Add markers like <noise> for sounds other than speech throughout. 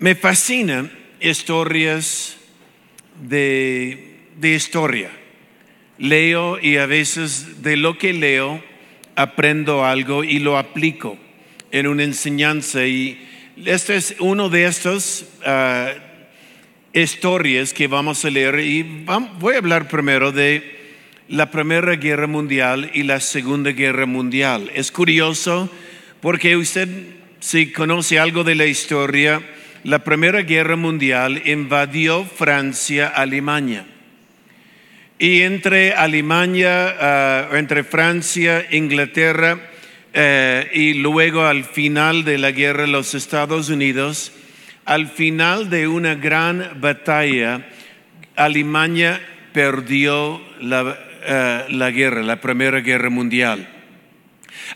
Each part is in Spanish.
Me fascinan historias de, de historia. Leo y a veces de lo que leo aprendo algo y lo aplico en una enseñanza. Y este es uno de estos ah, historias que vamos a leer. Y voy a hablar primero de la Primera Guerra Mundial y la Segunda Guerra Mundial. Es curioso porque usted, si conoce algo de la historia, la Primera Guerra Mundial invadió Francia, Alemania. Y entre Alemania, ah, entre Francia, Inglaterra eh, y luego al final de la guerra los Estados Unidos, al final de una gran batalla, Alemania perdió la, eh, la guerra, la Primera Guerra Mundial.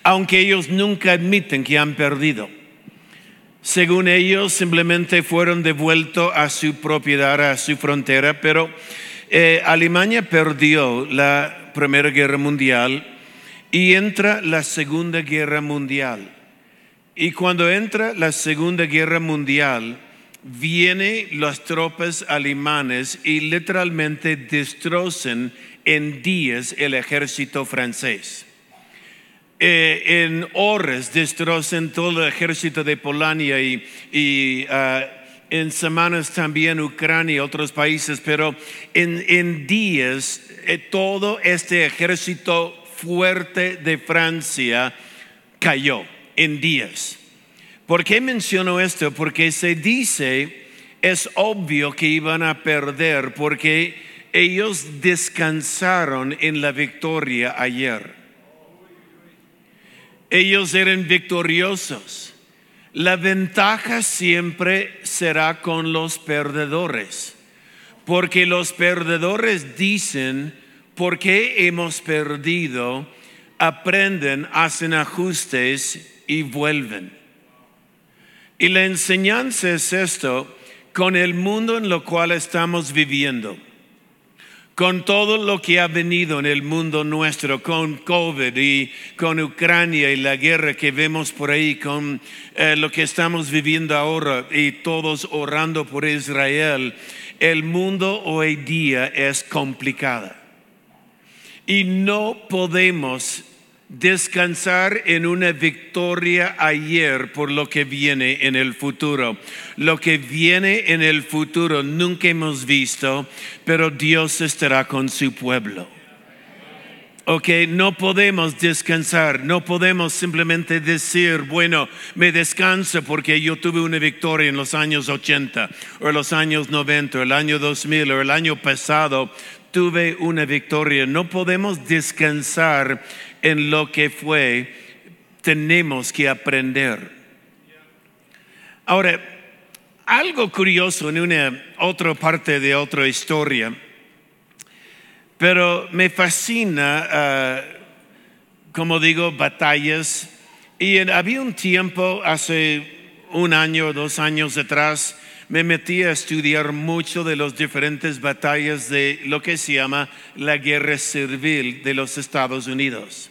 Aunque ellos nunca admiten que han perdido. Según ellos, simplemente fueron devueltos a su propiedad, a su frontera, pero eh, Alemania perdió la Primera Guerra Mundial y entra la Segunda Guerra Mundial. Y cuando entra la Segunda Guerra Mundial, vienen las tropas alemanes y literalmente destrozan en días el ejército francés. Eh, en horas destrozan todo el ejército de Polonia y, ah, en semanas también Ucrania y otros países, pero en, días eh, todo este ejército fuerte de Francia cayó en días. ¿Por qué menciono esto? Porque se dice, es obvio que iban a perder porque ellos descansaron en la victoria ayer. Ellos eran victoriosos. La ventaja siempre será con los perdedores, porque los perdedores dicen, ¿por qué hemos perdido? Aprenden, hacen ajustes y vuelven. Y la enseñanza es esto con el mundo en lo cual estamos viviendo con todo lo que ha venido en el mundo nuestro, con COVID y con Ucrania y la guerra que vemos por ahí, con eh, lo que estamos viviendo ahora y todos orando por Israel, el mundo hoy día es complicado. Y no podemos descansar en una victoria ayer por lo que viene en el futuro. Lo que viene en el futuro nunca hemos visto, pero Dios estará con su pueblo. Ok, no podemos descansar, no podemos simplemente decir, bueno, me descanso porque yo tuve una victoria en los años 80 o los años 90 o el año 2000 o el año pasado, tuve una victoria. No podemos descansar en lo que fue, tenemos que aprender. Ahora, algo curioso en una otra parte de otra historia, pero me fascina, ah, como digo, batallas. Y había un tiempo, hace un año o dos años atrás, me metí a estudiar mucho de las diferentes batallas de lo que se llama la guerra civil de los Estados Unidos.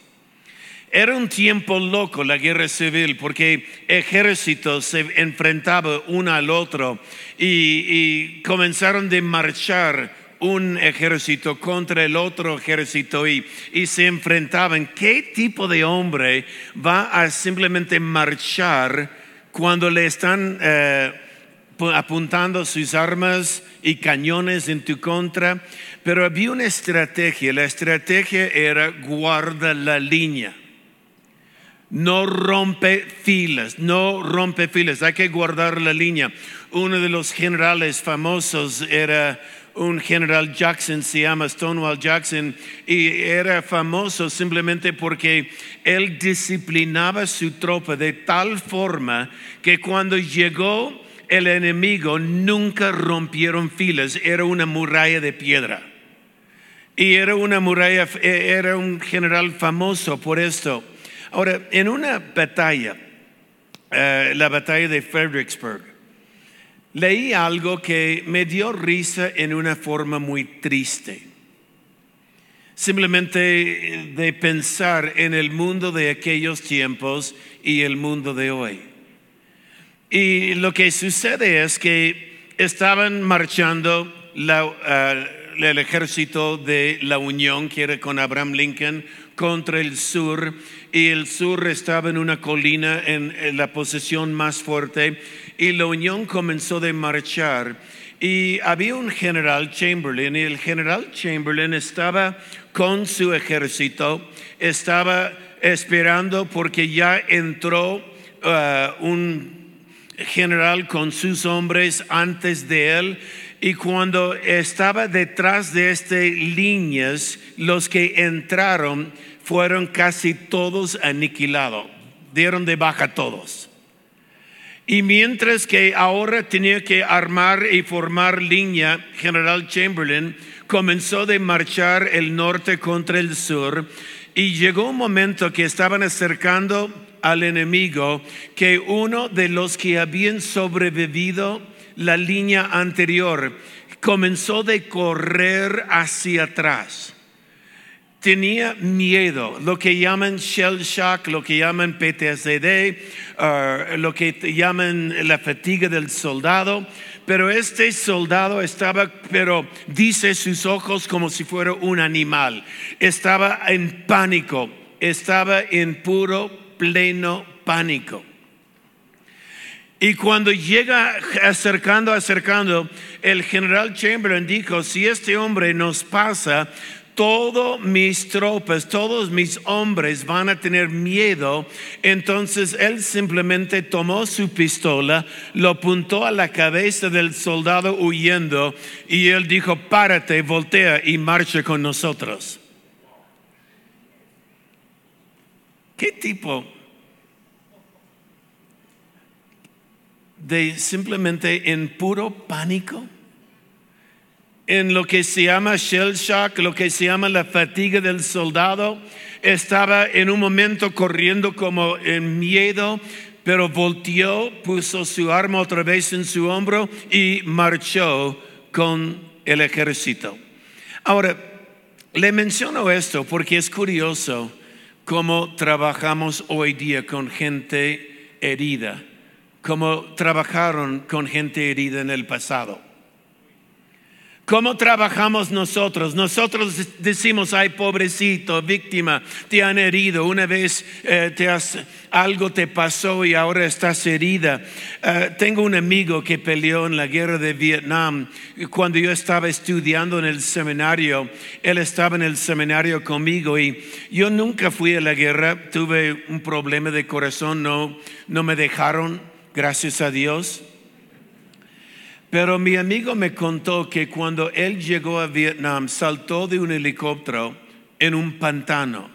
Era un tiempo loco la guerra civil porque ejércitos se enfrentaban uno al otro y, comenzaron de marchar un ejército contra el otro ejército y, se enfrentaban. ¿Qué tipo de hombre va a simplemente marchar cuando le están eh, apuntando sus armas y cañones en tu contra? Pero había una estrategia. La estrategia era guarda la línea no rompe filas, no rompe filas, hay que guardar la línea. Uno de los generales famosos era un general Jackson, se llama Stonewall Jackson, y era famoso simplemente porque él disciplinaba su tropa de tal forma que cuando llegó el enemigo nunca rompieron filas, era una muralla de piedra. Y era una muralla, era un general famoso por esto. Ahora, en una batalla, eh, la batalla de Fredericksburg, leí algo que me dio risa en una forma muy triste. Simplemente de pensar en el mundo de aquellos tiempos y el mundo de hoy. Y lo que sucede es que estaban marchando la, uh, el ejército de la Unión, que era con Abraham Lincoln, contra el sur, y el sur estaba en una colina en, la posesión más fuerte, y la Unión comenzó de marchar. Y había un general Chamberlain, y el general Chamberlain estaba con su ejército, estaba esperando porque ya entró uh, un general con sus hombres antes de él y cuando estaba detrás de estas líneas, los que entraron fueron casi todos aniquilados, dieron de baja todos. Y mientras que ahora tenía que armar y formar línea, General Chamberlain comenzó de marchar el norte contra el sur y llegó un momento que estaban acercando al enemigo que uno de los que habían sobrevivido la línea anterior comenzó de correr hacia atrás. Tenía miedo, lo que llaman shell shock, lo que llaman PTSD, uh, lo que llaman la fatiga del soldado. Pero este soldado estaba, pero dice sus ojos como si fuera un animal. Estaba en pánico, estaba en puro, pleno pánico. Y cuando llega acercando, acercando, el general Chamberlain dijo, si este hombre nos pasa, todos mis tropas, todos mis hombres van a tener miedo. Entonces él simplemente tomó su pistola, lo apuntó a la cabeza del soldado huyendo y él dijo, párate, voltea y marcha con nosotros. ¿Qué tipo de simplemente en puro pánico, en lo que se llama shell shock, lo que se llama la fatiga del soldado, estaba en un momento corriendo como en miedo, pero volteó, puso su arma otra vez en su hombro y marchó con el ejército. Ahora, le menciono esto porque es curioso cómo trabajamos hoy día con gente herida como trabajaron con gente herida en el pasado. ¿Cómo trabajamos nosotros? Nosotros decimos, ay pobrecito, víctima, te han herido, una vez eh, te has, algo te pasó y ahora estás herida. Eh, tengo un amigo que peleó en la guerra de Vietnam. Cuando yo estaba estudiando en el seminario, él estaba en el seminario conmigo y yo nunca fui a la guerra, tuve un problema de corazón, no, no me dejaron gracias a Dios. Pero mi amigo me contó que cuando él llegó a Vietnam saltó de un helicóptero en un pantano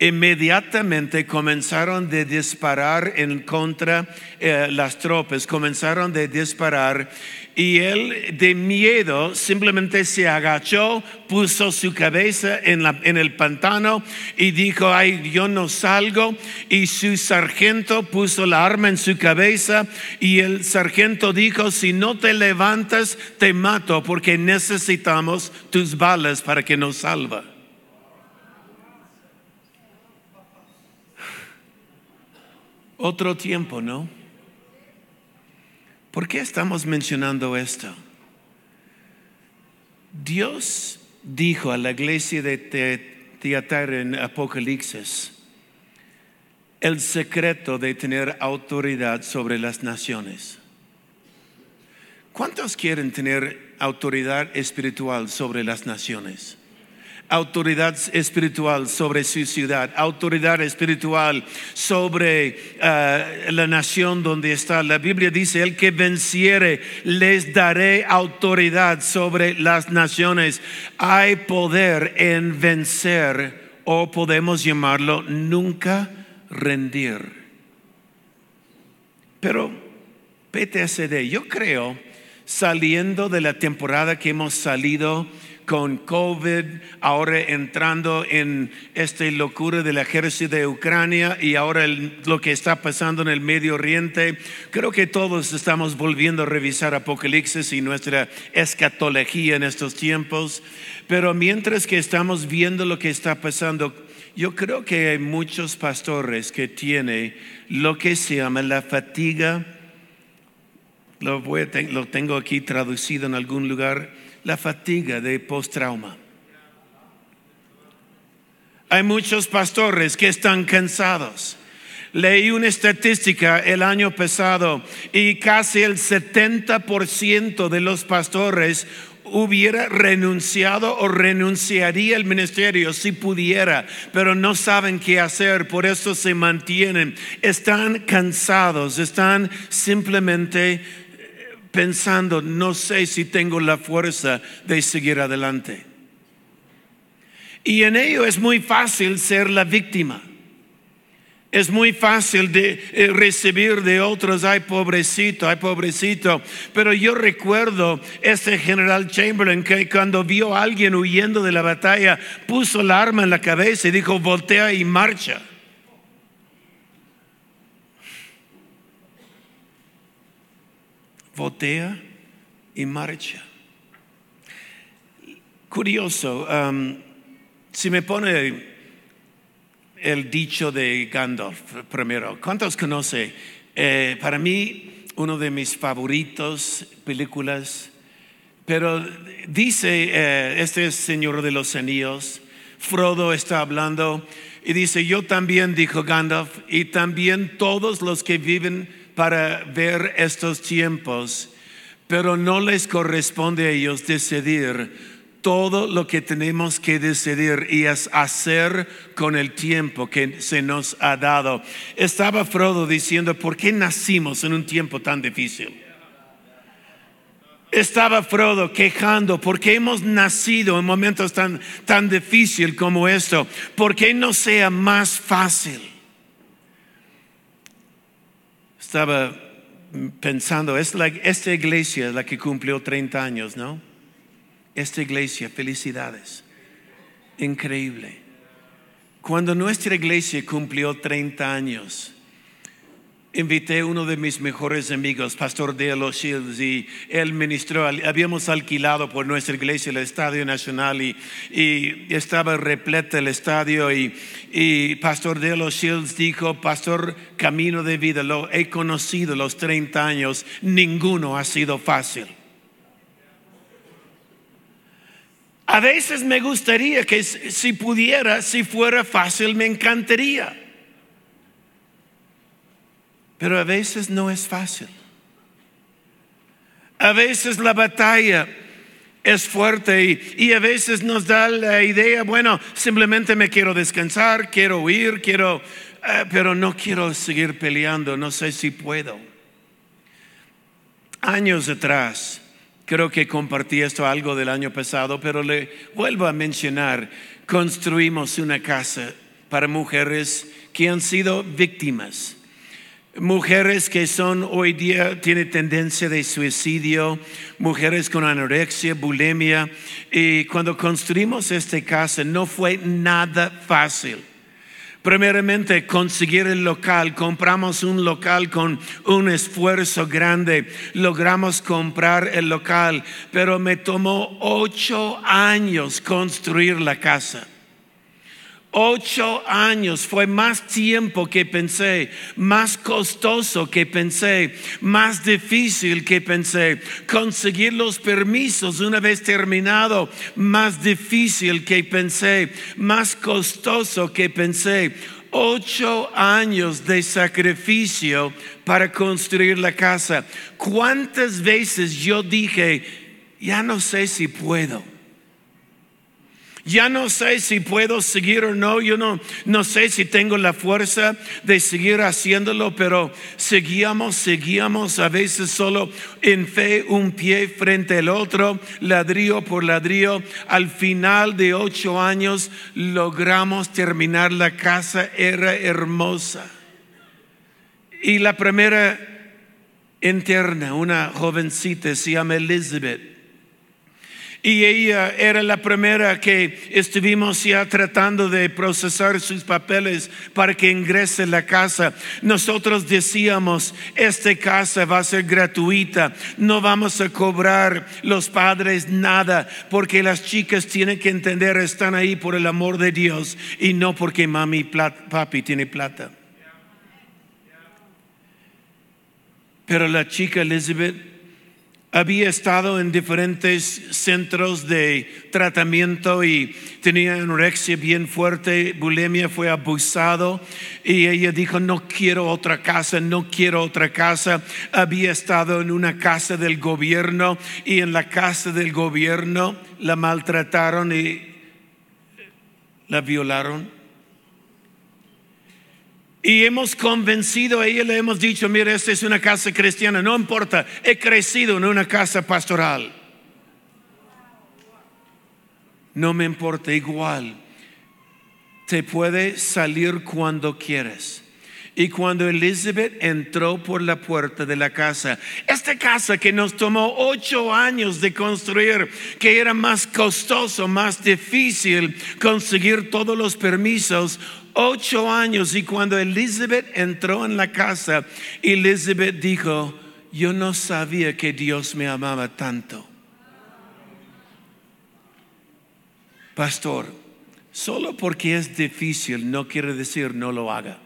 inmediatamente comenzaron de disparar en contra eh, las tropas, comenzaron de disparar y él de miedo simplemente se agachó, puso su cabeza en, el pantano y dijo, ay, yo no salgo. Y su sargento puso la arma en su cabeza y el sargento dijo, si no te levantas, te mato porque necesitamos tus balas para que nos salva. Otro tiempo, ¿no? ¿Por qué estamos mencionando esto? Dios dijo a la iglesia de Teatara en Apocalipsis el secreto de tener autoridad sobre las naciones. ¿Cuántos quieren tener autoridad espiritual sobre las naciones? Autoridad espiritual sobre su ciudad, autoridad espiritual sobre uh, la nación donde está. La Biblia dice, el que venciere, les daré autoridad sobre las naciones. Hay poder en vencer, o podemos llamarlo nunca rendir. Pero PTSD, yo creo, saliendo de la temporada que hemos salido, con COVID, ahora entrando en esta locura del ejército de Ucrania y ahora lo que está pasando en el Medio Oriente, creo que todos estamos volviendo a revisar Apocalipsis y nuestra escatología en estos tiempos. Pero mientras que estamos viendo lo que está pasando, yo creo que hay muchos pastores que tienen lo que se llama la fatiga. Lo, voy lo tengo aquí traducido en algún lugar, la fatiga de post-trauma. Hay muchos pastores que están cansados. Leí una estadística el año pasado y casi el 70% de los pastores hubiera renunciado o renunciaría al ministerio si pudiera, pero no saben qué hacer, por eso se mantienen. Están cansados, están simplemente pensando, no sé si tengo la fuerza de seguir adelante. Y en ello es muy fácil ser la víctima. Es muy fácil de eh, recibir de otros, ay pobrecito, ay pobrecito. Pero yo recuerdo este general Chamberlain que cuando vio a alguien huyendo de la batalla, puso el arma en la cabeza y dijo, voltea y marcha. Voltea y marcha. Curioso, um, si me pone el dicho de Gandalf primero. ¿Cuántos conoce? Eh, para mí, uno de mis favoritos películas. Pero dice eh, este Señor de los Anillos, Frodo está hablando y dice, yo también, dijo Gandalf, y también todos los que viven para ver estos tiempos, pero no les corresponde a ellos decidir todo lo que tenemos que decidir y es hacer con el tiempo que se nos ha dado. Estaba Frodo diciendo, ¿por qué nacimos en un tiempo tan difícil? Estaba Frodo quejando, ¿por qué hemos nacido en momentos tan, tan difíciles como esto? ¿Por qué no sea más fácil? Estaba pensando, es esta iglesia es la que cumplió 30 años, ¿no? esta iglesia, felicidades. Increíble. Cuando nuestra iglesia cumplió 30 años, invité a uno de mis mejores amigos, Pastor de los Shields, y él ministró, habíamos alquilado por nuestra iglesia el Estadio Nacional y, y estaba repleta el estadio y, Pastor de los Shields dijo, Pastor Camino de Vida, lo he conocido los 30 años, ninguno ha sido fácil. A veces me gustaría que si pudiera, si fuera fácil, me encantaría. Pero a veces no es fácil. A veces la batalla es fuerte y, y, a veces nos da la idea, bueno, simplemente me quiero descansar, quiero huir, quiero, uh, pero no quiero seguir peleando, no sé si puedo. Años atrás, Creo que compartí esto algo del año pasado, pero le vuelvo a mencionar, construimos una casa para mujeres que han sido víctimas. Mujeres que son hoy día, tienen tendencia de suicidio, mujeres con anorexia, bulimia. Y cuando construimos esta casa no fue nada fácil. Primeramente, conseguir el local. Compramos un local con un esfuerzo grande. Logramos comprar el local, pero me tomó ocho años construir la casa. Ocho años fue más tiempo que pensé, más costoso que pensé, más difícil que pensé. Conseguir los permisos una vez terminado, más difícil que pensé, más costoso que pensé. Ocho años de sacrificio para construir la casa. ¿Cuántas veces yo dije, ya no sé si puedo? Ya no sé si puedo seguir o no, yo no, no sé si tengo la fuerza de seguir haciéndolo, pero seguíamos, seguíamos a veces solo en fe, un pie frente al otro, ladrillo por ladrillo. Al final de ocho años logramos terminar la casa, era hermosa. Y la primera interna, una jovencita, se llama Elizabeth. Y ella era la primera que estuvimos ya tratando de procesar sus papeles para que ingrese la casa. Nosotros decíamos, esta casa va a ser gratuita, no vamos a cobrar los padres nada, porque las chicas tienen que entender, están ahí por el amor de Dios y no porque mami, papi tiene plata. Pero la chica Elizabeth había estado en diferentes centros de tratamiento y tenía anorexia bien fuerte, bulimia, fue abusado y ella dijo, no quiero otra casa, no quiero otra casa. Había estado en una casa del gobierno y en la casa del gobierno la maltrataron y la violaron. Y hemos convencido a ella, le hemos dicho, mira, esta es una casa cristiana, no importa, he crecido en una casa pastoral. No me importa, igual, te puede salir cuando quieres. Y cuando Elizabeth entró por la puerta de la casa, esta casa que nos tomó ocho años de construir, que era más costoso, más difícil conseguir todos los permisos, ocho años y cuando Elizabeth entró en la casa, Elizabeth dijo, yo no sabía que Dios me amaba tanto. Pastor, solo porque es difícil no quiere decir no lo haga.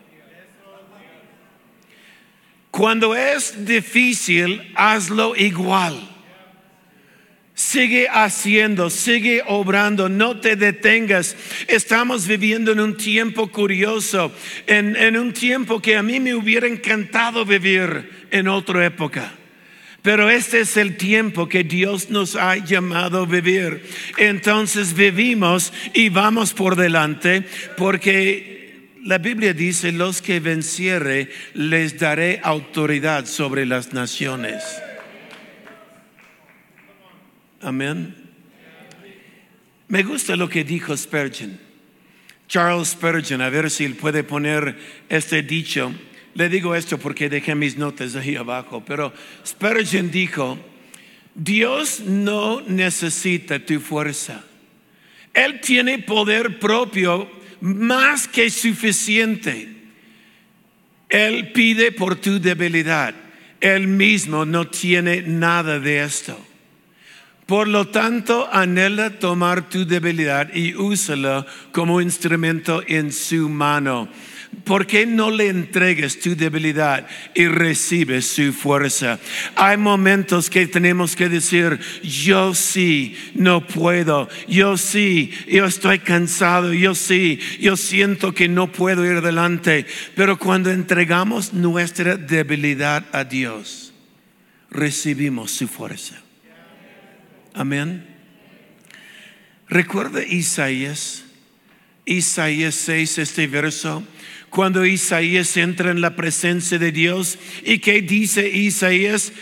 Cuando es difícil, hazlo igual. Sigue haciendo, sigue obrando, no te detengas. Estamos viviendo en un tiempo curioso, en, en, un tiempo que a mí me hubiera encantado vivir en otra época. Pero este es el tiempo que Dios nos ha llamado a vivir. Entonces vivimos y vamos por delante porque la Biblia dice, los que venciere les daré autoridad sobre las naciones. Amén. Me gusta lo que dijo Spurgeon. Charles Spurgeon, a ver si él puede poner este dicho. Le digo esto porque dejé mis notas ahí abajo, pero Spurgeon dijo, Dios no necesita tu fuerza. Él tiene poder propio más que suficiente. Él pide por tu debilidad. Él mismo no tiene nada de esto. Por lo tanto, anhela tomar tu debilidad y úsala como instrumento en su mano. ¿Por qué no le entregues tu debilidad y recibes su fuerza? Hay momentos que tenemos que decir, yo sí, no puedo, yo sí, yo estoy cansado, yo sí, yo siento que no puedo ir adelante. Pero cuando entregamos nuestra debilidad a Dios, recibimos su fuerza. Amén. Recuerda Isaías, Isaías 6, este verso, cuando Isaías entra en la presencia de Dios y que dice Isaías,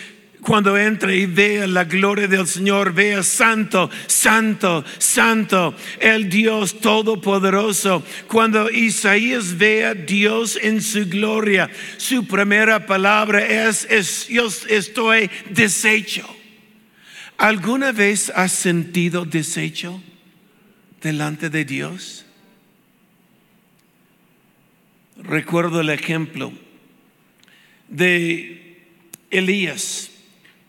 cuando entra y vea la gloria del Señor, vea santo, santo, santo, el Dios todopoderoso. Cuando Isaías vea Dios en su gloria, su primera palabra es, es yo estoy deshecho. ¿Alguna vez has sentido desecho delante de Dios? Recuerdo el ejemplo de Elías,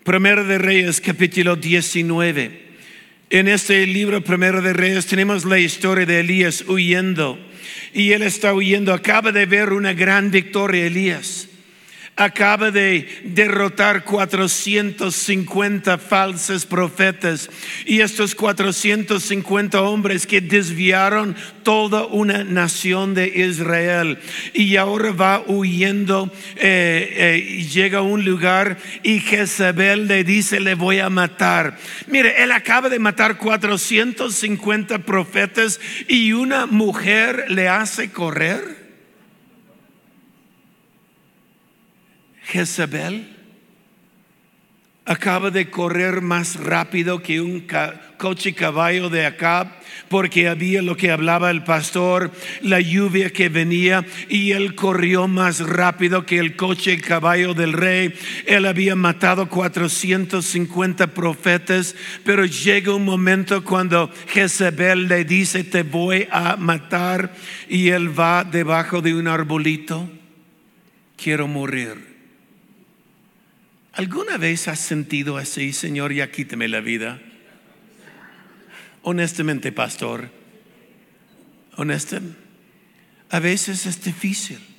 Primero de Reyes, capítulo 19. En este libro, Primero de Reyes, tenemos la historia de Elías huyendo. Y él está huyendo, acaba de ver una gran victoria, Elías acaba de derrotar 450 falsos profetas. Y estos 450 hombres que desviaron toda una nación de Israel. Y ahora va huyendo eh, eh, llega a un lugar y Jezabel le dice le voy a matar mire él acaba de matar 450 profetas y una mujer le hace correr Jezabel acaba de correr más rápido que un coche caballo de acá porque había lo que hablaba el pastor, la lluvia que venía y él corrió más rápido que el coche caballo del rey. Él había matado 450 profetas, pero llega un momento cuando Jezebel le dice, te voy a matar y él va debajo de un arbolito. Quiero morir. ¿Alguna vez has sentido así, Señor, ya quíteme la vida? Honestamente, pastor, honestamente, a veces es difícil.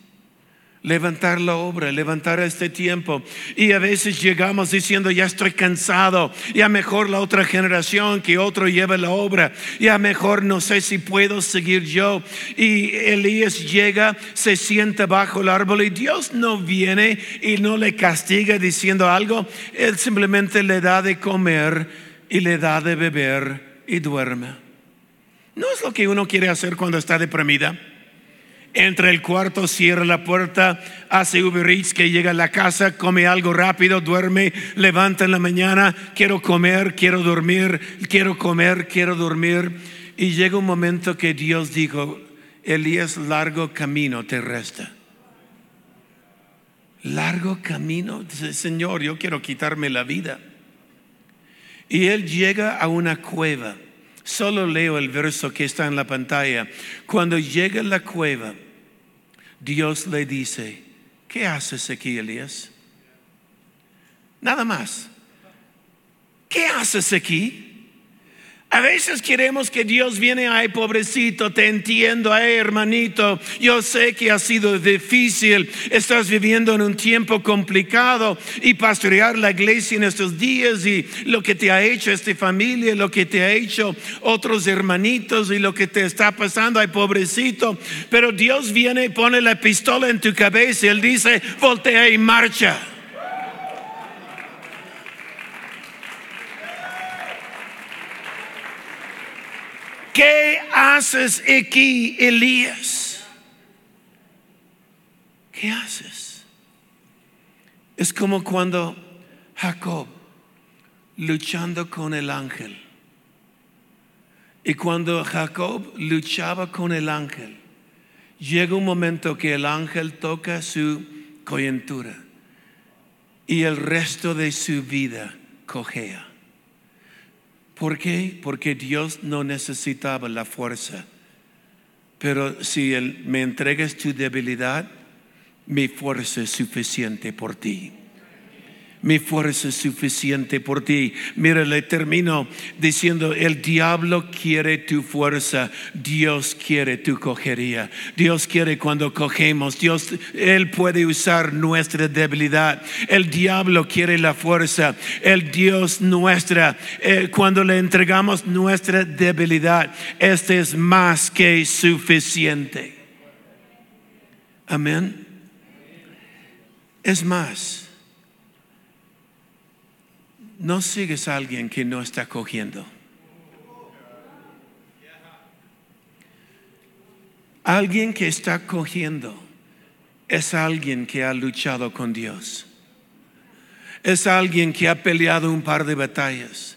Levantar la obra, levantar este tiempo. Y a veces llegamos diciendo, ya estoy cansado, ya mejor la otra generación que otro lleve la obra, ya mejor no sé si puedo seguir yo. Y Elías llega, se sienta bajo el árbol y Dios no viene y no le castiga diciendo algo, Él simplemente le da de comer y le da de beber y duerme. No es lo que uno quiere hacer cuando está deprimida entra el cuarto, cierra la puerta, hace Uber Eats que llega a la casa, come algo rápido, duerme, levanta en la mañana, quiero comer, quiero dormir, quiero comer, quiero dormir. Y llega un momento que Dios dijo, Elías, largo camino te resta. Largo camino, Señor, yo quiero quitarme la vida. Y él llega a una cueva. Solo leo el verso que está en la pantalla. Cuando llega a la cueva, Dios le dice, ¿qué haces aquí, Elías? Nada más. ¿Qué haces aquí? A veces queremos que Dios viene, ay pobrecito, te entiendo, ay hermanito, yo sé que ha sido difícil, estás viviendo en un tiempo complicado y pastorear la iglesia en estos días y lo que te ha hecho esta familia, lo que te ha hecho otros hermanitos y lo que te está pasando, ay pobrecito, pero Dios viene y pone la pistola en tu cabeza y Él dice, voltea y marcha. ¿Qué haces aquí, Elías? ¿Qué haces? Es como cuando Jacob luchando con el ángel. Y cuando Jacob luchaba con el ángel, llega un momento que el ángel toca su coyuntura y el resto de su vida cojea. ¿Por qué? Porque Dios no necesitaba la fuerza. Pero si Él me entregas tu debilidad, mi fuerza es suficiente por ti mi fuerza es suficiente por ti. Mira, le termino diciendo, el diablo quiere tu fuerza, Dios quiere tu cogería. Dios quiere cuando cogemos, Dios, Él puede usar nuestra debilidad. El diablo quiere la fuerza, el Dios nuestra, eh, cuando le entregamos nuestra debilidad, este es más que suficiente. Amén. Es más no sigues a alguien que no está cogiendo. Alguien que está cogiendo es alguien que ha luchado con Dios. Es alguien que ha peleado un par de batallas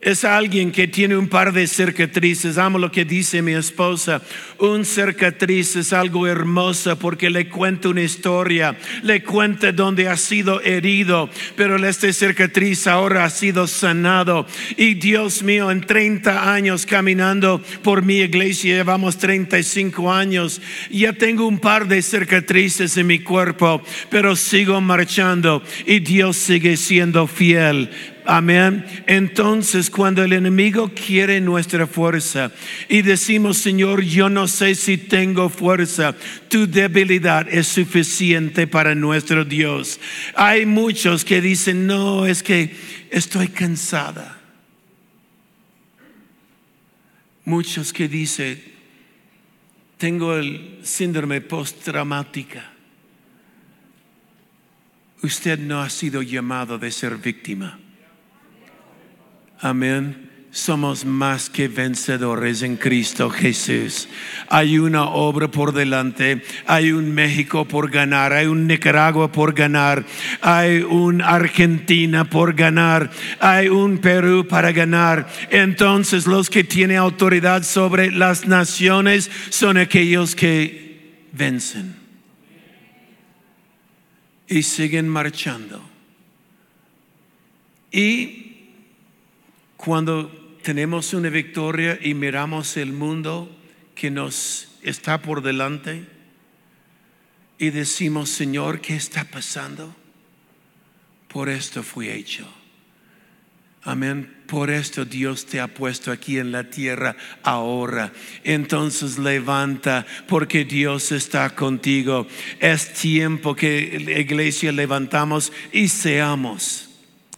es alguien que tiene un par de cercatrices. Amo lo que dice mi esposa. Un cercatriz es algo hermoso porque le cuenta una historia, le cuenta donde ha sido herido, pero este cercatriz ahora ha sido sanado. Y Dios mío, en 30 años caminando por mi iglesia, llevamos 35 años, ya tengo un par de cercatrices en mi cuerpo, pero sigo marchando y Dios sigue siendo fiel Amén. Entonces, cuando el enemigo quiere nuestra fuerza y decimos, Señor, yo no sé si tengo fuerza, tu debilidad es suficiente para nuestro Dios. Hay muchos que dicen, no, es que estoy cansada. Muchos que dicen, tengo el síndrome postraumática. Usted no ha sido llamado de ser víctima. Amén. Somos más que vencedores en Cristo Jesús. Hay una obra por delante, hay un México por ganar, hay un Nicaragua por ganar, hay un Argentina por ganar, hay un Perú para ganar. Entonces los que tienen autoridad sobre las naciones son aquellos que vencen y siguen marchando. Y cuando tenemos una victoria y miramos el mundo que nos está por delante y decimos, Señor, ¿qué está pasando? Por esto fui hecho. Amén. Por esto Dios te ha puesto aquí en la tierra ahora. Entonces levanta porque Dios está contigo. Es tiempo que la iglesia levantamos y seamos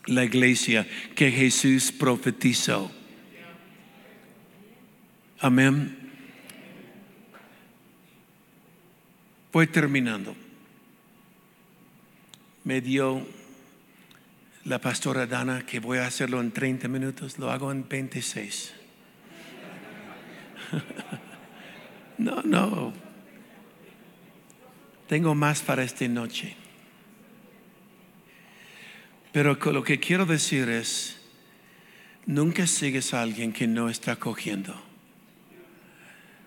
la iglesia que Jesús profetizó. Amén. Voy terminando. Me dio la pastora Dana que voy a hacerlo en 30 minutos, lo hago en 26. <laughs> No, no. Tengo más para esta noche. Pero lo que quiero decir es, nunca sigues a alguien que no está cogiendo.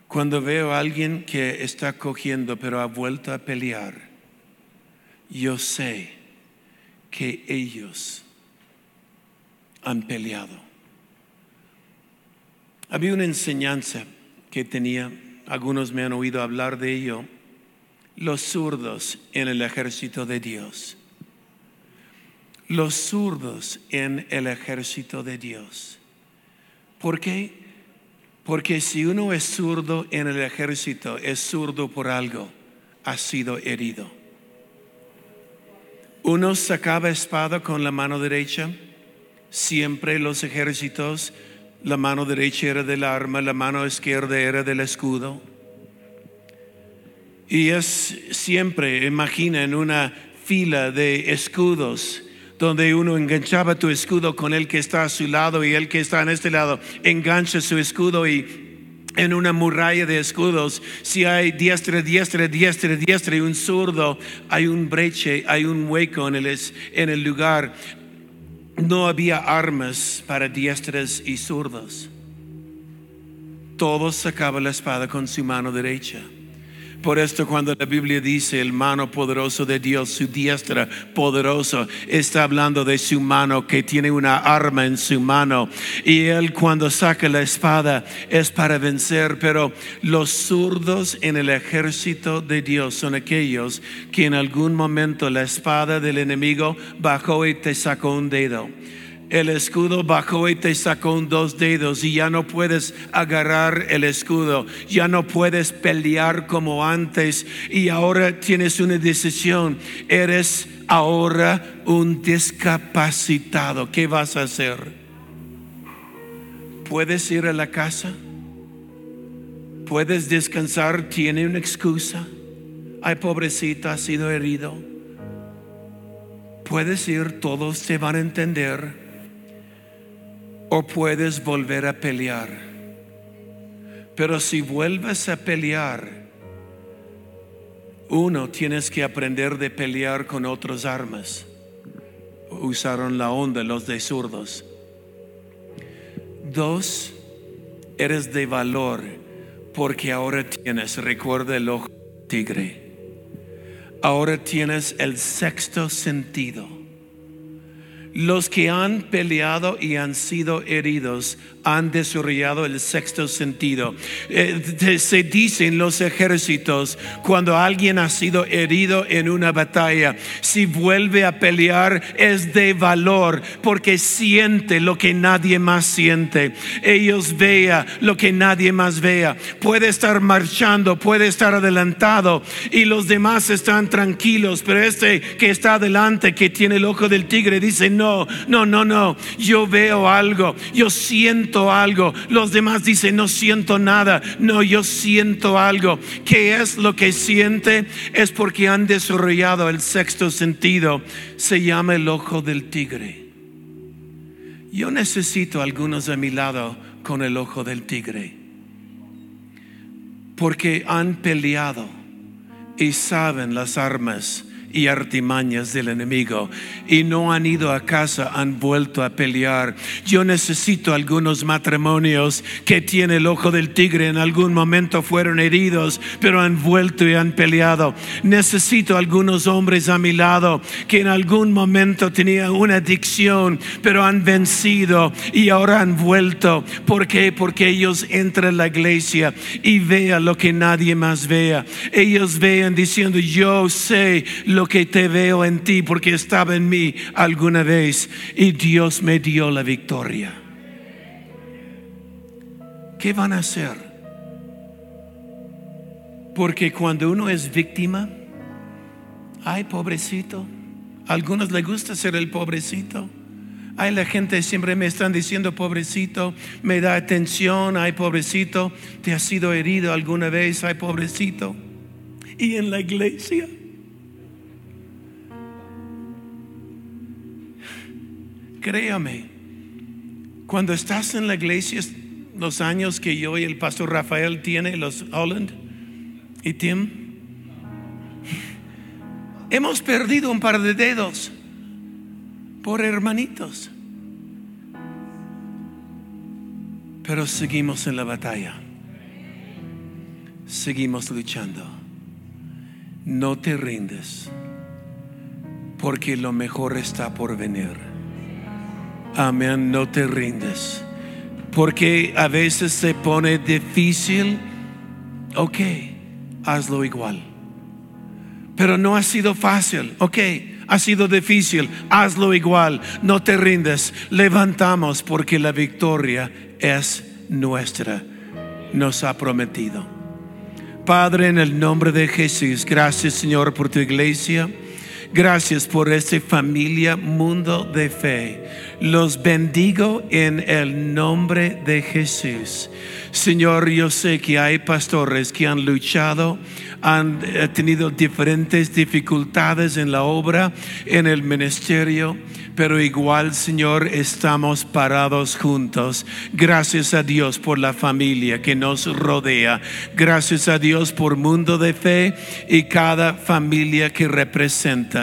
Cuando veo a alguien que está cogiendo pero ha vuelto a pelear, yo sé que ellos han peleado. Había una enseñanza que tenía, algunos me han oído hablar de ello, los zurdos en el ejército de Dios. Los zurdos en el ejército de Dios. ¿Por qué? Porque si uno es zurdo en el ejército, es zurdo por algo, ha sido herido. Uno sacaba espada con la mano derecha, siempre los ejércitos, la mano derecha era del arma, la mano izquierda era del escudo. Y es siempre, imagina, en una fila de escudos donde uno enganchaba tu escudo con el que está a su lado y el que está en este lado engancha su escudo y en una muralla de escudos, si hay diestra, diestra, diestra, diestra y un zurdo, hay un breche, hay un hueco en el, en el lugar. No había armas para diestras y zurdos. Todos sacaban la espada con su mano derecha. Por esto cuando la Biblia dice el mano poderoso de Dios, su diestra poderoso, está hablando de su mano que tiene una arma en su mano. Y él cuando saca la espada es para vencer, pero los zurdos en el ejército de Dios son aquellos que en algún momento la espada del enemigo bajó y te sacó un dedo el escudo bajó y te sacó un dos dedos y ya no puedes agarrar el escudo, ya no puedes pelear como antes y ahora tienes una decisión, eres ahora un discapacitado, ¿qué vas a hacer? ¿Puedes ir a la casa? ¿Puedes descansar? ¿Tiene una excusa? Ay, pobrecito, ha sido herido. Puedes ir, todos te van a entender o puedes volver a pelear. Pero si vuelves a pelear, uno, tienes que aprender de pelear con otras armas. Usaron la onda los de zurdos. Dos, eres de valor porque ahora tienes, recuerda el ojo tigre, ahora tienes el sexto sentido los que han peleado y han sido heridos han desarrollado el sexto sentido. Eh, se dice en los ejércitos, cuando alguien ha sido herido en una batalla, si vuelve a pelear es de valor porque siente lo que nadie más siente. Ellos vea lo que nadie más vea. Puede estar marchando, puede estar adelantado y los demás están tranquilos, pero este que está adelante, que tiene el ojo del tigre, dice, no, no, no, no, yo veo algo, yo siento algo. Los demás dicen, no siento nada. No, yo siento algo. ¿Qué es lo que siente? Es porque han desarrollado el sexto sentido. Se llama el ojo del tigre. Yo necesito algunos a mi lado con el ojo del tigre. Porque han peleado y saben las armas y artimañas del enemigo y no han ido a casa, han vuelto a pelear. Yo necesito algunos matrimonios que tiene el ojo del tigre, en algún momento fueron heridos, pero han vuelto y han peleado. Necesito algunos hombres a mi lado que en algún momento tenían una adicción, pero han vencido y ahora han vuelto. ¿Por qué? Porque ellos entran en la iglesia y vean lo que nadie más vea. Ellos vean diciendo, yo sé lo que te veo en ti porque estaba en mí alguna vez y Dios me dio la victoria. ¿Qué van a hacer? Porque cuando uno es víctima, ay pobrecito, a algunos les gusta ser el pobrecito. Ay, la gente siempre me están diciendo, pobrecito, me da atención, ay, pobrecito, te has sido herido alguna vez, ay, pobrecito. Y en la iglesia, créame, cuando estás en la iglesia, los años que yo y el pastor Rafael tiene, los Holland y Tim, <laughs> hemos perdido un par de dedos por hermanitos. Pero seguimos en la batalla. Seguimos luchando. No te rindes, porque lo mejor está por venir. Amén, no te rindes. Porque a veces se pone difícil. Ok, hazlo igual. Pero no ha sido fácil. Ok, ha sido difícil, hazlo igual, no te rindes, levantamos porque la victoria es nuestra, nos ha prometido. Padre, en el nombre de Jesús, gracias Señor por tu iglesia. Gracias por esta familia Mundo de Fe. Los bendigo en el nombre de Jesús. Señor, yo sé que hay pastores que han luchado, han eh, tenido diferentes dificultades en la obra, en el ministerio pero igual, Señor, estamos parados juntos. Gracias a Dios por la familia que nos rodea. Gracias a Dios por mundo de fe y cada familia que representa